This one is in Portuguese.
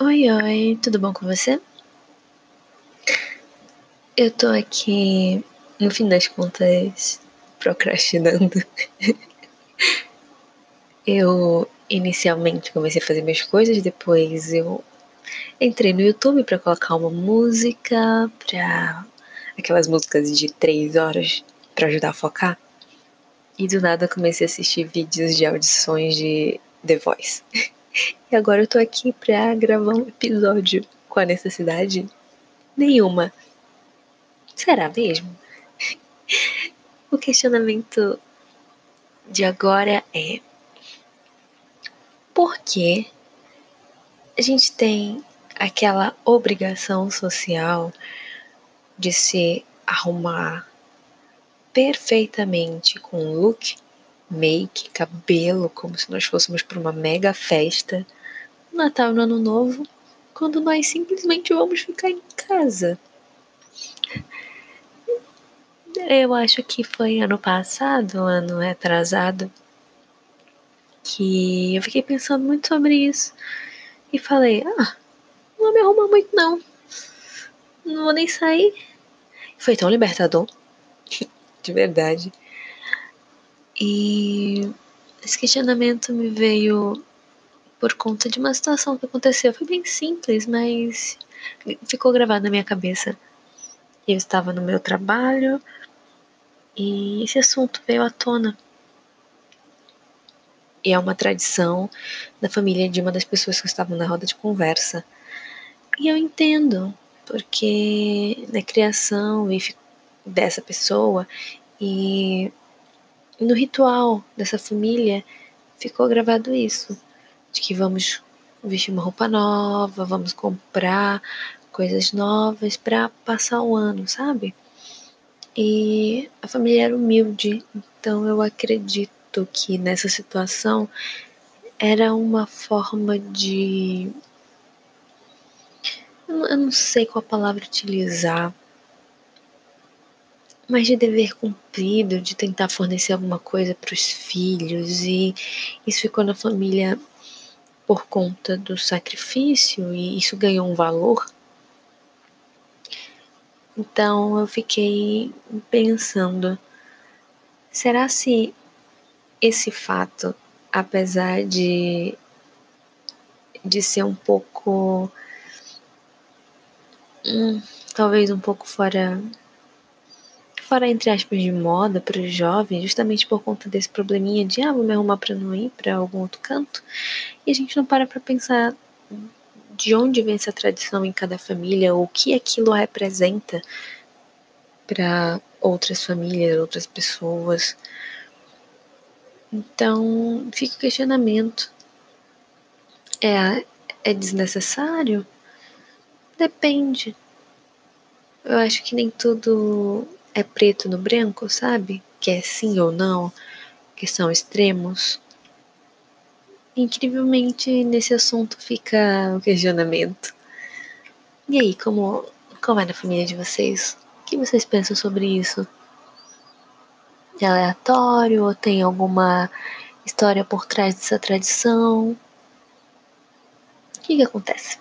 Oi, oi, tudo bom com você? Eu tô aqui, no fim das contas, procrastinando. eu inicialmente comecei a fazer minhas coisas, depois eu entrei no YouTube para colocar uma música, pra aquelas músicas de três horas para ajudar a focar. E do nada comecei a assistir vídeos de audições de The Voice. E agora eu tô aqui pra gravar um episódio com a necessidade nenhuma. Será mesmo? O questionamento de agora é: por que a gente tem aquela obrigação social de se arrumar perfeitamente com look make, cabelo, como se nós fôssemos para uma mega festa, no Natal no Ano Novo, quando nós simplesmente vamos ficar em casa. Eu acho que foi ano passado, ano retrasado, que eu fiquei pensando muito sobre isso e falei: ah, não me arrumar muito não, não vou nem sair. Foi tão libertador, de verdade. E esse questionamento me veio por conta de uma situação que aconteceu. Foi bem simples, mas ficou gravado na minha cabeça. Eu estava no meu trabalho e esse assunto veio à tona. E é uma tradição da família de uma das pessoas que estavam na roda de conversa. E eu entendo, porque na criação dessa pessoa e no ritual dessa família ficou gravado isso, de que vamos vestir uma roupa nova, vamos comprar coisas novas para passar o ano, sabe? E a família era humilde, então eu acredito que nessa situação era uma forma de. Eu não sei qual palavra utilizar, mas de dever cumprido, de tentar fornecer alguma coisa para os filhos, e isso ficou na família por conta do sacrifício, e isso ganhou um valor. Então eu fiquei pensando: será se esse fato, apesar de, de ser um pouco. Hum, talvez um pouco fora fora, entre aspas, de moda para os jovens, justamente por conta desse probleminha de, ah, vou me arrumar para não ir para algum outro canto. E a gente não para para pensar de onde vem essa tradição em cada família, o que aquilo representa para outras famílias, outras pessoas. Então, fica o questionamento. É, é desnecessário? Depende. Eu acho que nem tudo é preto no branco, sabe? Que é sim ou não, que são extremos. Incrivelmente, nesse assunto fica o questionamento. E aí, como, como é na família de vocês? O que vocês pensam sobre isso? É aleatório ou tem alguma história por trás dessa tradição? O que, que acontece?